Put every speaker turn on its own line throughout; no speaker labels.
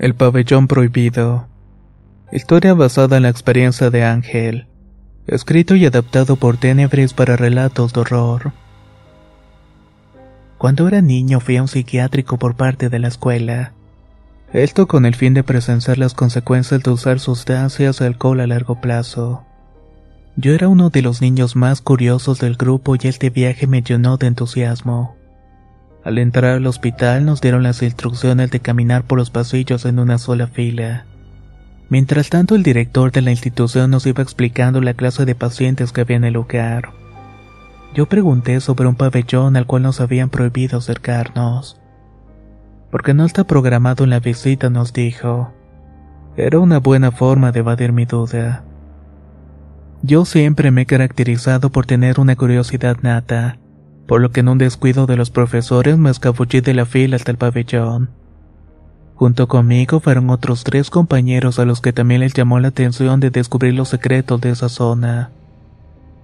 El pabellón prohibido. Historia basada en la experiencia de Ángel. Escrito y adaptado por Tenebris para relatos de horror. Cuando era niño fui a un psiquiátrico por parte de la escuela. Esto con el fin de presenciar las consecuencias de usar sustancias y alcohol a largo plazo. Yo era uno de los niños más curiosos del grupo y este viaje me llenó de entusiasmo. Al entrar al hospital nos dieron las instrucciones de caminar por los pasillos en una sola fila. Mientras tanto el director de la institución nos iba explicando la clase de pacientes que había en el lugar. Yo pregunté sobre un pabellón al cual nos habían prohibido acercarnos. Porque no está programado en la visita, nos dijo. Era una buena forma de evadir mi duda. Yo siempre me he caracterizado por tener una curiosidad nata por lo que en un descuido de los profesores me escabullí de la fila hasta el pabellón. Junto conmigo fueron otros tres compañeros a los que también les llamó la atención de descubrir los secretos de esa zona.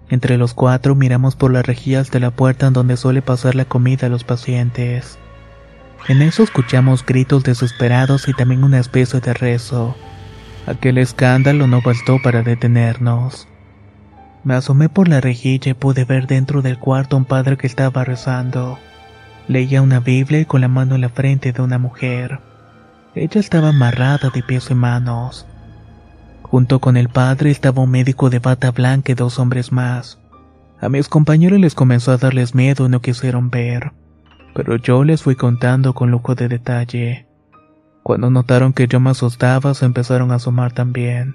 Entre los cuatro miramos por las rejillas de la puerta en donde suele pasar la comida a los pacientes. En eso escuchamos gritos desesperados y también una especie de rezo. Aquel escándalo no bastó para detenernos. Me asomé por la rejilla y pude ver dentro del cuarto a un padre que estaba rezando. Leía una Biblia y con la mano en la frente de una mujer. Ella estaba amarrada de pies y manos. Junto con el padre estaba un médico de bata blanca y dos hombres más. A mis compañeros les comenzó a darles miedo y no quisieron ver, pero yo les fui contando con lujo de detalle. Cuando notaron que yo me asustaba, se empezaron a asomar también.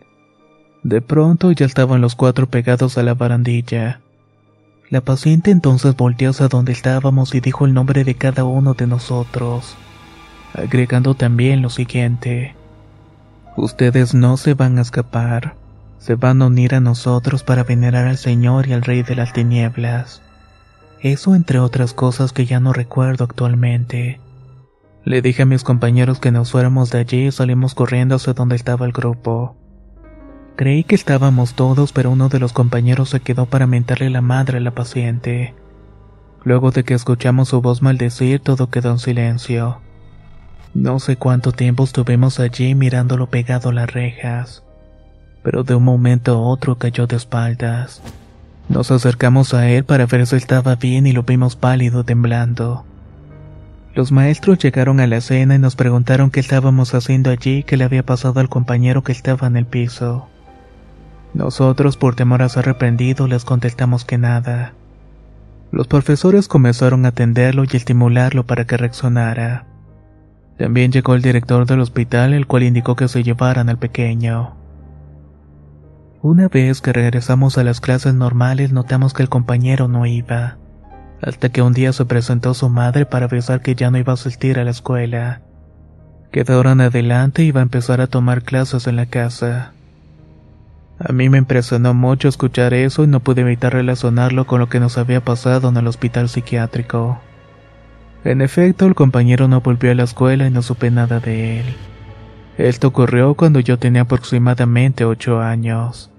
De pronto ya estaban los cuatro pegados a la barandilla. La paciente entonces volteó hacia donde estábamos y dijo el nombre de cada uno de nosotros, agregando también lo siguiente. Ustedes no se van a escapar, se van a unir a nosotros para venerar al Señor y al Rey de las Tinieblas. Eso entre otras cosas que ya no recuerdo actualmente. Le dije a mis compañeros que nos fuéramos de allí y salimos corriendo hacia donde estaba el grupo. Creí que estábamos todos, pero uno de los compañeros se quedó para mentarle la madre a la paciente. Luego de que escuchamos su voz maldecir, todo quedó en silencio. No sé cuánto tiempo estuvimos allí mirándolo pegado a las rejas, pero de un momento a otro cayó de espaldas. Nos acercamos a él para ver si estaba bien y lo vimos pálido temblando. Los maestros llegaron a la escena y nos preguntaron qué estábamos haciendo allí qué le había pasado al compañero que estaba en el piso. Nosotros, por temor a ser reprendidos, les contestamos que nada. Los profesores comenzaron a atenderlo y estimularlo para que reaccionara. También llegó el director del hospital, el cual indicó que se llevaran al pequeño. Una vez que regresamos a las clases normales, notamos que el compañero no iba, hasta que un día se presentó su madre para avisar que ya no iba a asistir a la escuela, que de ahora en adelante iba a empezar a tomar clases en la casa. A mí me impresionó mucho escuchar eso y no pude evitar relacionarlo con lo que nos había pasado en el hospital psiquiátrico. En efecto, el compañero no volvió a la escuela y no supe nada de él. Esto ocurrió cuando yo tenía aproximadamente ocho años.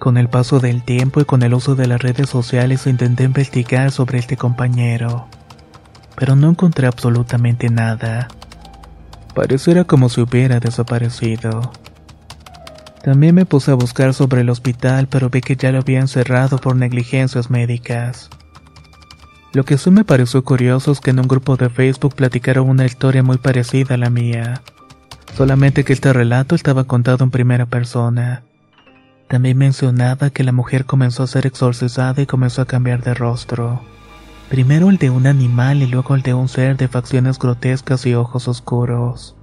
Con el paso del tiempo y con el uso de las redes sociales intenté investigar sobre este compañero, pero no encontré absolutamente nada. Pareciera como si hubiera desaparecido. También me puse a buscar sobre el hospital, pero vi que ya lo habían cerrado por negligencias médicas. Lo que sí me pareció curioso es que en un grupo de Facebook platicaron una historia muy parecida a la mía, solamente que este relato estaba contado en primera persona. También mencionaba que la mujer comenzó a ser exorcizada y comenzó a cambiar de rostro. Primero el de un animal y luego el de un ser de facciones grotescas y ojos oscuros.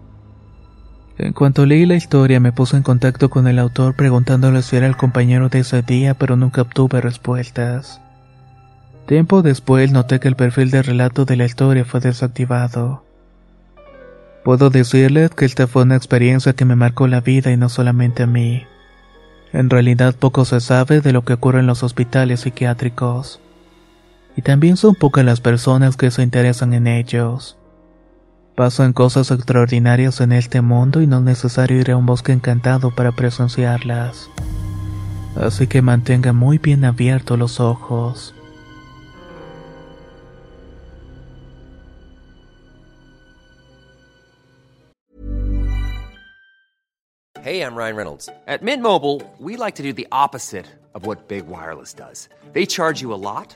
En cuanto leí la historia me puse en contacto con el autor preguntándole si era el compañero de ese día pero nunca obtuve respuestas. Tiempo después noté que el perfil de relato de la historia fue desactivado. Puedo decirle que esta fue una experiencia que me marcó la vida y no solamente a mí. En realidad poco se sabe de lo que ocurre en los hospitales psiquiátricos. Y también son pocas las personas que se interesan en ellos. Pasan cosas extraordinarias en este mundo y no es necesario ir a un bosque encantado para presenciarlas. Así que mantenga muy bien abiertos los ojos.
Hey, I'm Ryan Reynolds.
At Mint Mobile, we like to do the opposite of what Big Wireless does. They charge you a lot,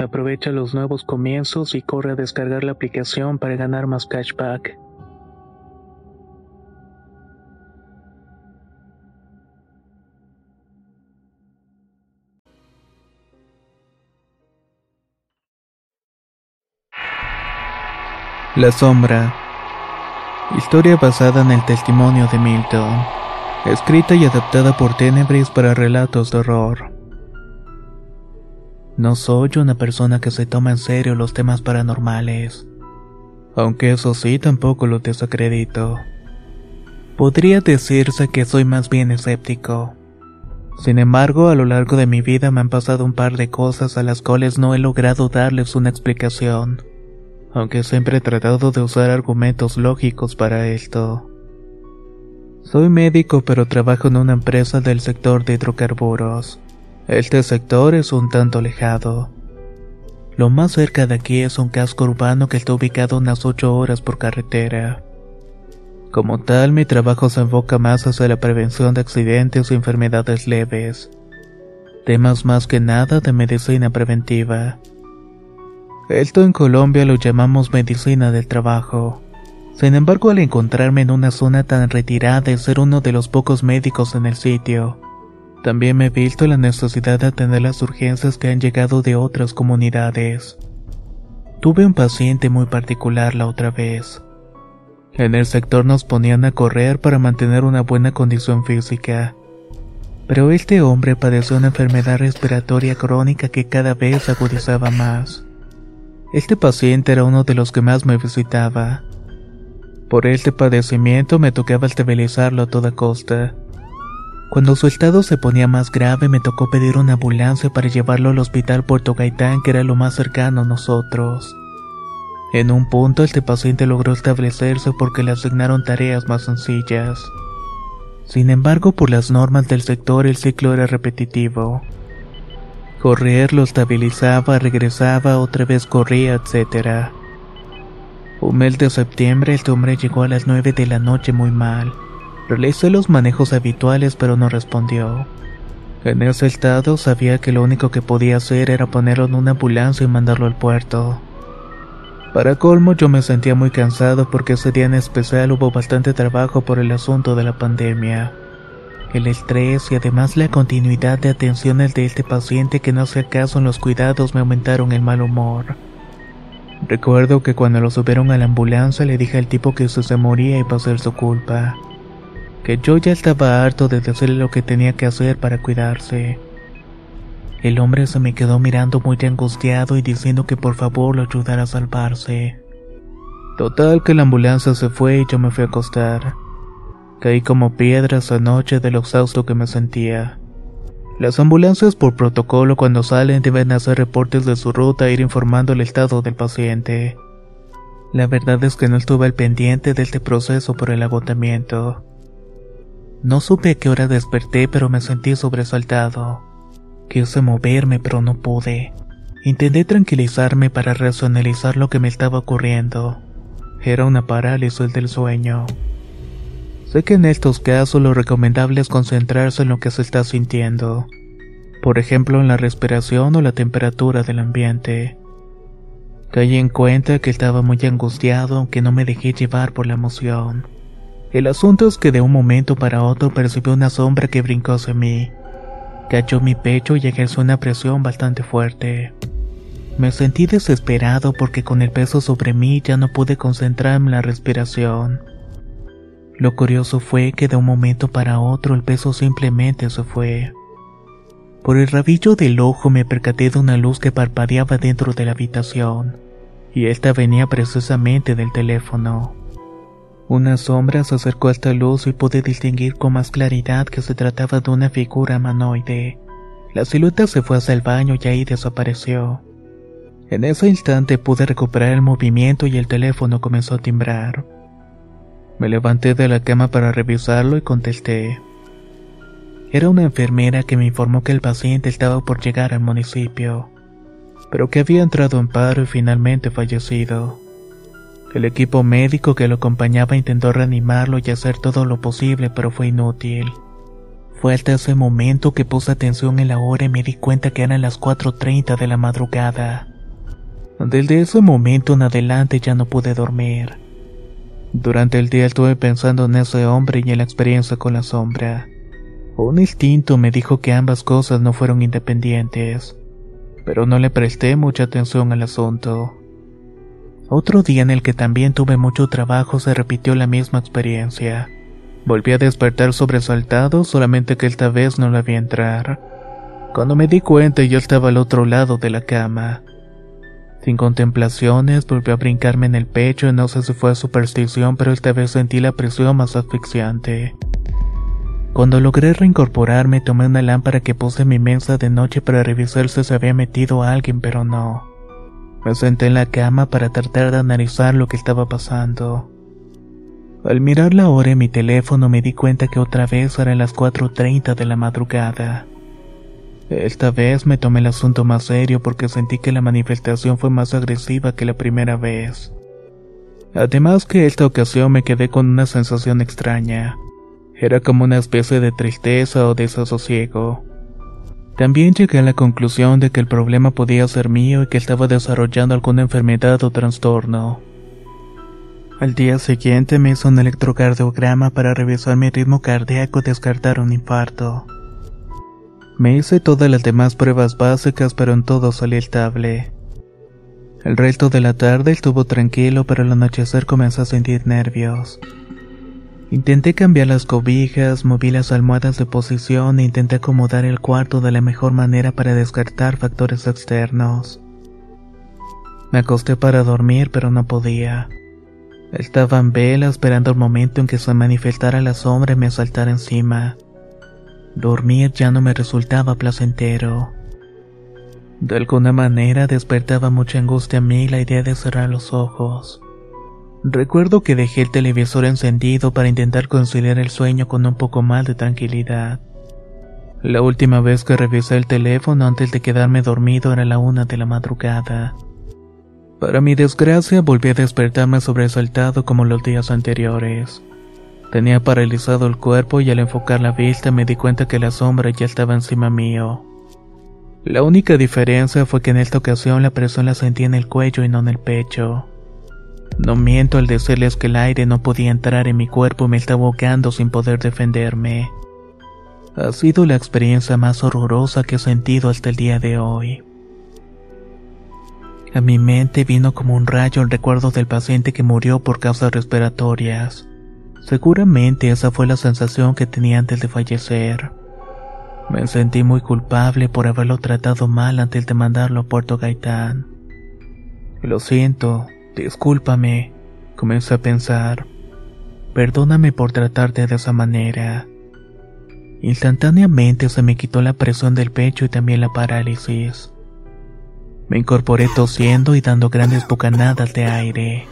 Aprovecha los nuevos comienzos y corre a descargar la aplicación para ganar más cashback. La sombra. Historia basada en el testimonio de Milton. Escrita y adaptada por Tenebris para relatos de horror. No soy una persona que se toma en serio los temas paranormales. Aunque eso sí, tampoco lo desacredito. Podría decirse que soy más bien escéptico. Sin embargo, a lo largo de mi vida me han pasado un par de cosas a las cuales no he logrado darles una explicación, aunque siempre he tratado de usar argumentos lógicos para esto. Soy médico pero trabajo en una empresa del sector de hidrocarburos. Este sector es un tanto alejado. Lo más cerca de aquí es un casco urbano que está ubicado unas 8 horas por carretera. Como tal, mi trabajo se enfoca más hacia la prevención de accidentes y enfermedades leves. Temas más que nada de medicina preventiva. Esto en Colombia lo llamamos medicina del trabajo. Sin embargo, al encontrarme en una zona tan retirada y ser uno de los pocos médicos en el sitio, También me he visto la necesidad de atender las urgencias que han llegado de otras comunidades. Tuve un paciente muy particular la otra vez. En el sector nos ponían a correr para mantener una buena condición física. Pero este hombre padeció una enfermedad respiratoria crónica que cada vez agudizaba más. Este paciente era uno de los que más me visitaba. Por este padecimiento me tocaba estabilizarlo a toda costa. Cuando su estado se ponía más grave me tocó pedir una ambulancia para llevarlo al hospital Puerto Gaitán que era lo más cercano a nosotros. En un punto este paciente logró establecerse porque le asignaron tareas más sencillas. Sin embargo, por las normas del sector el ciclo era repetitivo. Correr lo estabilizaba, regresaba, otra vez corría, etc. Un mes de septiembre este hombre llegó a las 9 de la noche muy mal. Realicé los manejos habituales pero no respondió. En ese estado sabía que lo único que podía hacer era ponerlo en una ambulancia y mandarlo al puerto. Para colmo yo me sentía muy cansado porque ese día en especial hubo bastante trabajo por el asunto de la pandemia. El estrés y además la continuidad de atenciones de este paciente que no hacía caso en los cuidados me aumentaron el mal humor. Recuerdo que cuando lo subieron a la ambulancia le dije al tipo que si se moría a ser su culpa que yo ya estaba harto de decirle lo que tenía que hacer para cuidarse. El hombre se me quedó mirando muy angustiado y diciendo que por favor lo ayudara a salvarse. Total que la ambulancia se fue y yo me fui a acostar. Caí como piedras anoche de lo exhausto que me sentía. Las ambulancias por protocolo cuando salen deben hacer reportes de su ruta e ir informando el estado del paciente. La verdad es que no estuve al pendiente de este proceso por el agotamiento. No supe a qué hora desperté, pero me sentí sobresaltado. Quise moverme, pero no pude. Intenté tranquilizarme para racionalizar lo que me estaba ocurriendo. Era una parálisis del sueño. Sé que en estos casos lo recomendable es concentrarse en lo que se está sintiendo. Por ejemplo, en la respiración o la temperatura del ambiente. Caí en cuenta que estaba muy angustiado aunque no me dejé llevar por la emoción. El asunto es que de un momento para otro percibí una sombra que brincó hacia mí. Cayó mi pecho y ejerció una presión bastante fuerte. Me sentí desesperado porque con el peso sobre mí ya no pude concentrarme en la respiración. Lo curioso fue que de un momento para otro el peso simplemente se fue. Por el rabillo del ojo me percaté de una luz que parpadeaba dentro de la habitación, y esta venía precisamente del teléfono. Una sombra se acercó a esta luz y pude distinguir con más claridad que se trataba de una figura humanoide. La silueta se fue hacia el baño y ahí desapareció. En ese instante pude recuperar el movimiento y el teléfono comenzó a timbrar. Me levanté de la cama para revisarlo y contesté. Era una enfermera que me informó que el paciente estaba por llegar al municipio, pero que había entrado en paro y finalmente fallecido. El equipo médico que lo acompañaba intentó reanimarlo y hacer todo lo posible, pero fue inútil. Fue hasta ese momento que puse atención en la hora y me di cuenta que eran las 4.30 de la madrugada. Desde ese momento en adelante ya no pude dormir. Durante el día estuve pensando en ese hombre y en la experiencia con la sombra. Un instinto me dijo que ambas cosas no fueron independientes, pero no le presté mucha atención al asunto. Otro día en el que también tuve mucho trabajo se repitió la misma experiencia. Volví a despertar sobresaltado, solamente que esta vez no la vi entrar. Cuando me di cuenta yo estaba al otro lado de la cama. Sin contemplaciones, volví a brincarme en el pecho y no sé si fue superstición, pero esta vez sentí la presión más asfixiante. Cuando logré reincorporarme, tomé una lámpara que puse en mi mesa de noche para revisar si se había metido alguien, pero no. Me senté en la cama para tratar de analizar lo que estaba pasando. Al mirar la hora en mi teléfono me di cuenta que otra vez eran las 4.30 de la madrugada. Esta vez me tomé el asunto más serio porque sentí que la manifestación fue más agresiva que la primera vez. Además que esta ocasión me quedé con una sensación extraña. Era como una especie de tristeza o desasosiego. También llegué a la conclusión de que el problema podía ser mío y que estaba desarrollando alguna enfermedad o trastorno. Al día siguiente me hizo un electrocardiograma para revisar mi ritmo cardíaco y descartar un infarto. Me hice todas las demás pruebas básicas, pero en todo salí estable. El resto de la tarde estuvo tranquilo, pero al anochecer comencé a sentir nervios. Intenté cambiar las cobijas, moví las almohadas de posición e intenté acomodar el cuarto de la mejor manera para descartar factores externos. Me acosté para dormir, pero no podía. Estaba en vela esperando el momento en que se manifestara la sombra y me saltara encima. Dormir ya no me resultaba placentero. De alguna manera despertaba mucha angustia a mí la idea de cerrar los ojos. Recuerdo que dejé el televisor encendido para intentar conciliar el sueño con un poco más de tranquilidad. La última vez que revisé el teléfono antes de quedarme dormido era la una de la madrugada. Para mi desgracia volví a despertarme sobresaltado como los días anteriores. Tenía paralizado el cuerpo y al enfocar la vista me di cuenta que la sombra ya estaba encima mío. La única diferencia fue que en esta ocasión la presión la sentí en el cuello y no en el pecho. No miento al decirles que el aire no podía entrar en mi cuerpo y me estaba ahogando sin poder defenderme. Ha sido la experiencia más horrorosa que he sentido hasta el día de hoy. A mi mente vino como un rayo el recuerdo del paciente que murió por causas respiratorias. Seguramente esa fue la sensación que tenía antes de fallecer. Me sentí muy culpable por haberlo tratado mal antes de mandarlo a Puerto Gaitán. Lo siento, discúlpame, comencé a pensar. Perdóname por tratarte de esa manera. Instantáneamente se me quitó la presión del pecho y también la parálisis. Me incorporé tosiendo y dando grandes bocanadas de aire.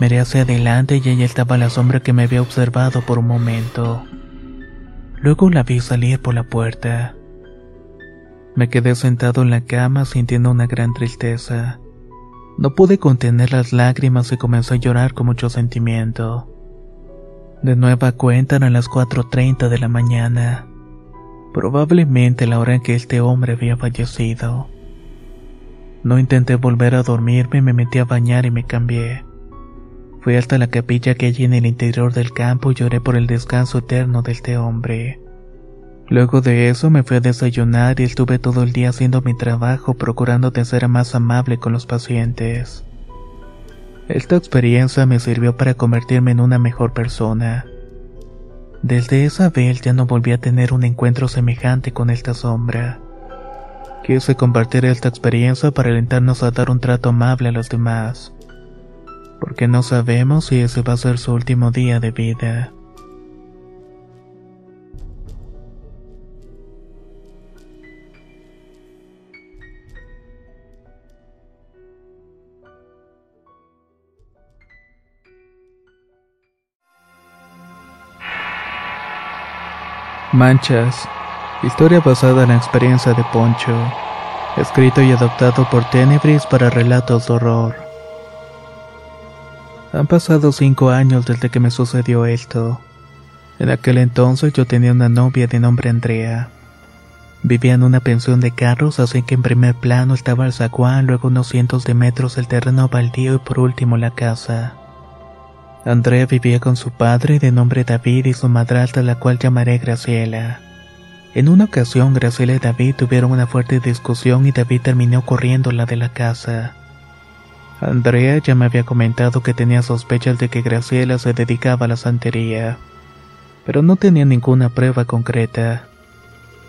Miré hacia adelante y ella estaba la sombra que me había observado por un momento. Luego la vi salir por la puerta. Me quedé sentado en la cama sintiendo una gran tristeza. No pude contener las lágrimas y comencé a llorar con mucho sentimiento. De nueva cuenta eran las 4.30 de la mañana. Probablemente la hora en que este hombre había fallecido. No intenté volver a dormirme, me metí a bañar y me cambié. Fui hasta la capilla que hay en el interior del campo y lloré por el descanso eterno de este hombre. Luego de eso me fui a desayunar y estuve todo el día haciendo mi trabajo procurando ser más amable con los pacientes. Esta experiencia me sirvió para convertirme en una mejor persona. Desde esa vez ya no volví a tener un encuentro semejante con esta sombra. Quise compartir esta experiencia para alentarnos a dar un trato amable a los demás porque no sabemos si ese va a ser su último día de vida. Manchas. Historia basada en la experiencia de Poncho. Escrito y adaptado por Tenebris para relatos de horror. Han pasado cinco años desde que me sucedió esto. En aquel entonces yo tenía una novia de nombre Andrea. Vivía en una pensión de carros, así que en primer plano estaba el zaguán, luego unos cientos de metros el terreno baldío y por último la casa. Andrea vivía con su padre de nombre David y su madrastra la cual llamaré Graciela. En una ocasión Graciela y David tuvieron una fuerte discusión y David terminó corriendo la de la casa. Andrea ya me había comentado que tenía sospechas de que Graciela se dedicaba a la santería, pero no tenía ninguna prueba concreta.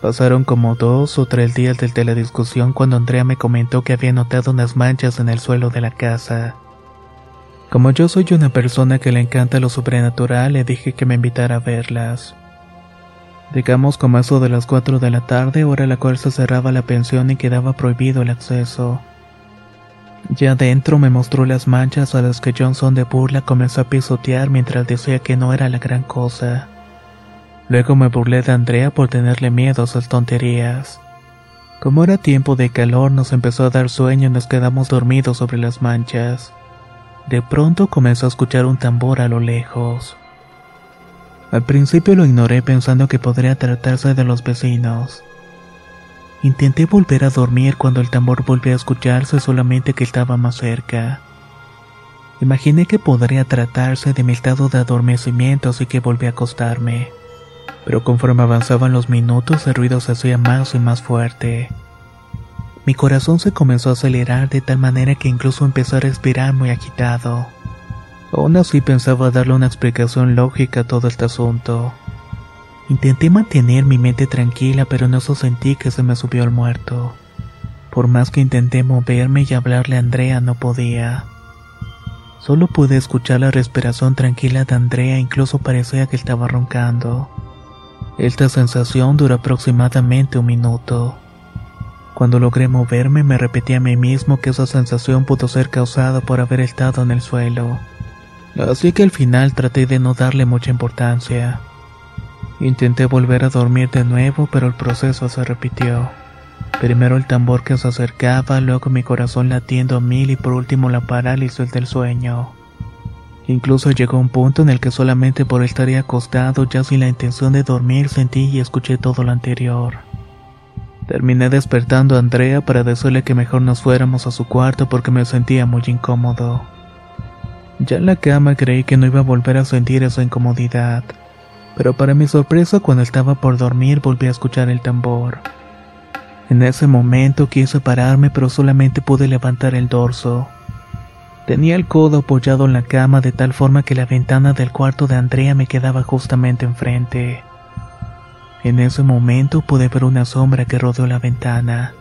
Pasaron como dos o tres días desde la discusión cuando Andrea me comentó que había notado unas manchas en el suelo de la casa. Como yo soy una persona que le encanta lo sobrenatural, le dije que me invitara a verlas. Digamos como eso de las cuatro de la tarde, hora a la cual se cerraba la pensión y quedaba prohibido el acceso. Ya dentro me mostró las manchas a las que Johnson de burla comenzó a pisotear mientras decía que no era la gran cosa. Luego me burlé de Andrea por tenerle miedo a sus tonterías. Como era tiempo de calor nos empezó a dar sueño y nos quedamos dormidos sobre las manchas. De pronto comenzó a escuchar un tambor a lo lejos. Al principio lo ignoré pensando que podría tratarse de los vecinos. Intenté volver a dormir cuando el tambor volvió a escucharse solamente que estaba más cerca. Imaginé que podría tratarse de mi estado de adormecimiento así que volví a acostarme. pero conforme avanzaban los minutos el ruido se hacía más y más fuerte. Mi corazón se comenzó a acelerar de tal manera que incluso empezó a respirar muy agitado. Aún así pensaba darle una explicación lógica a todo este asunto. Intenté mantener mi mente tranquila, pero en eso sentí que se me subió el muerto. Por más que intenté moverme y hablarle a Andrea, no podía. Solo pude escuchar la respiración tranquila de Andrea, incluso parecía que estaba roncando. Esta sensación duró aproximadamente un minuto. Cuando logré moverme, me repetí a mí mismo que esa sensación pudo ser causada por haber estado en el suelo. Así que al final traté de no darle mucha importancia. Intenté volver a dormir de nuevo, pero el proceso se repitió. Primero el tambor que se acercaba, luego mi corazón latiendo a mil y por último la parálisis del sueño. Incluso llegó un punto en el que solamente por estar acostado ya sin la intención de dormir sentí y escuché todo lo anterior. Terminé despertando a Andrea para decirle que mejor nos fuéramos a su cuarto porque me sentía muy incómodo. Ya en la cama creí que no iba a volver a sentir esa incomodidad, pero para mi sorpresa cuando estaba por dormir volví a escuchar el tambor. En ese momento quise pararme pero solamente pude levantar el dorso. Tenía el codo apoyado en la cama de tal forma que la ventana del cuarto de Andrea me quedaba justamente enfrente. En ese momento pude ver una sombra que rodeó la ventana.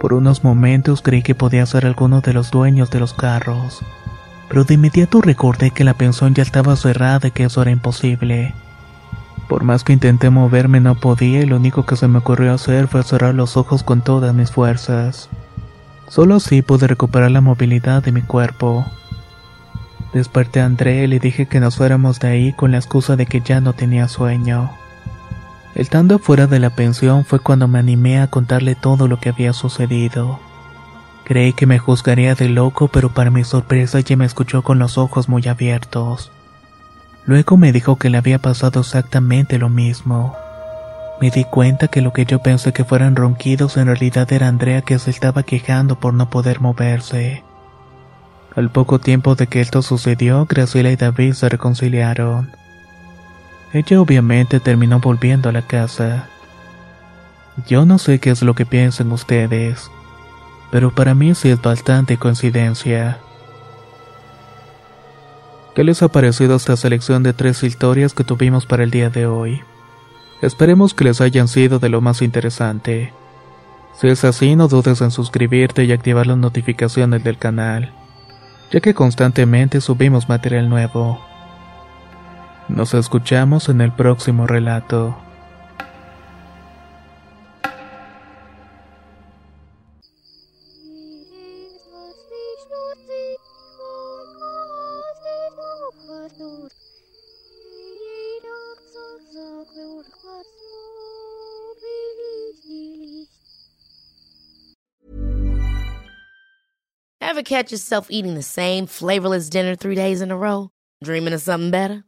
Por unos momentos creí que podía ser alguno de los dueños de los carros pero de inmediato recordé que la pensión ya estaba cerrada y que eso era imposible. Por más que intenté moverme no podía y lo único que se me ocurrió hacer fue cerrar los ojos con todas mis fuerzas. Solo así pude recuperar la movilidad de mi cuerpo. Desperté a André y le dije que nos fuéramos de ahí con la excusa de que ya no tenía sueño. Estando fuera de la pensión fue cuando me animé a contarle todo lo que había sucedido. Creí que me juzgaría de loco, pero para mi sorpresa ella me escuchó con los ojos muy abiertos. Luego me dijo que le había pasado exactamente lo mismo. Me di cuenta que lo que yo pensé que fueran ronquidos en realidad era Andrea que se estaba quejando por no poder moverse. Al poco tiempo de que esto sucedió, Graciela y David se reconciliaron. Ella obviamente terminó volviendo a la casa. Yo no sé qué es lo que piensan ustedes pero para mí sí es bastante coincidencia. ¿Qué les ha parecido esta selección de tres historias que tuvimos para el día de hoy? Esperemos que les hayan sido de lo más interesante. Si es así, no dudes en suscribirte y activar las notificaciones del canal, ya que constantemente subimos material nuevo. Nos escuchamos en el próximo relato.
Ever catch yourself eating the same flavorless dinner three days in a row? Dreaming of something better?